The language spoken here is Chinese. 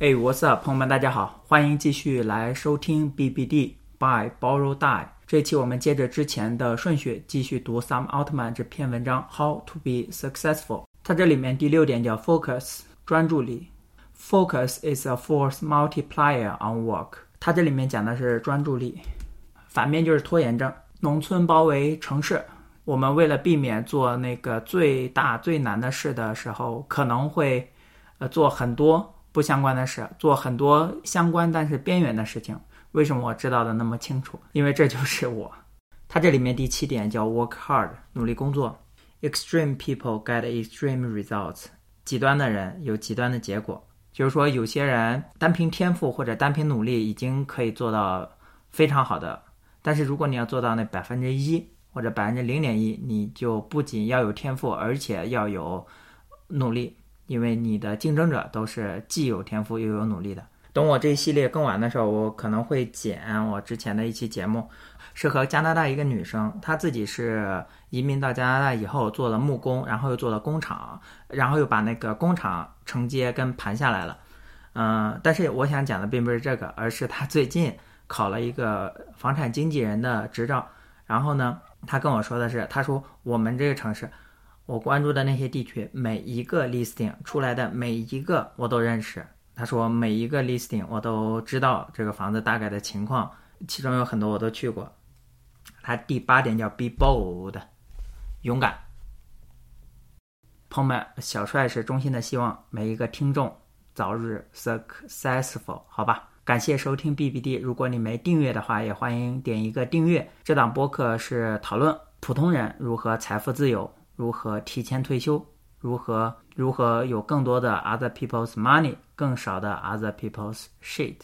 哎，What's up，朋友们，大家好，欢迎继续来收听 BBD by Borrow Die。这期我们接着之前的顺序继续读 Sam Altman 这篇文章 How to be successful。它这里面第六点叫 focus，专注力。Focus is a force multiplier on work。它这里面讲的是专注力，反面就是拖延症。农村包围城市，我们为了避免做那个最大最难的事的时候，可能会呃做很多。不相关的事，做很多相关但是边缘的事情。为什么我知道的那么清楚？因为这就是我。它这里面第七点叫 work hard，努力工作。Extreme people get extreme results。极端的人有极端的结果。就是说，有些人单凭天赋或者单凭努力已经可以做到非常好的，但是如果你要做到那百分之一或者百分之零点一，你就不仅要有天赋，而且要有努力。因为你的竞争者都是既有天赋又有努力的。等我这一系列更完的时候，我可能会剪我之前的一期节目，是和加拿大一个女生，她自己是移民到加拿大以后做了木工，然后又做了工厂，然后又把那个工厂承接跟盘下来了。嗯，但是我想讲的并不是这个，而是她最近考了一个房产经纪人的执照。然后呢，她跟我说的是，她说我们这个城市。我关注的那些地区，每一个 listing 出来的每一个我都认识。他说每一个 listing 我都知道这个房子大概的情况，其中有很多我都去过。他第八点叫 be bold，勇敢。朋友们，小帅是衷心的希望每一个听众早日 successful，好吧？感谢收听 BBD，如果你没订阅的话，也欢迎点一个订阅。这档播客是讨论普通人如何财富自由。如何提前退休？如何如何有更多的 other people's money，更少的 other people's shit？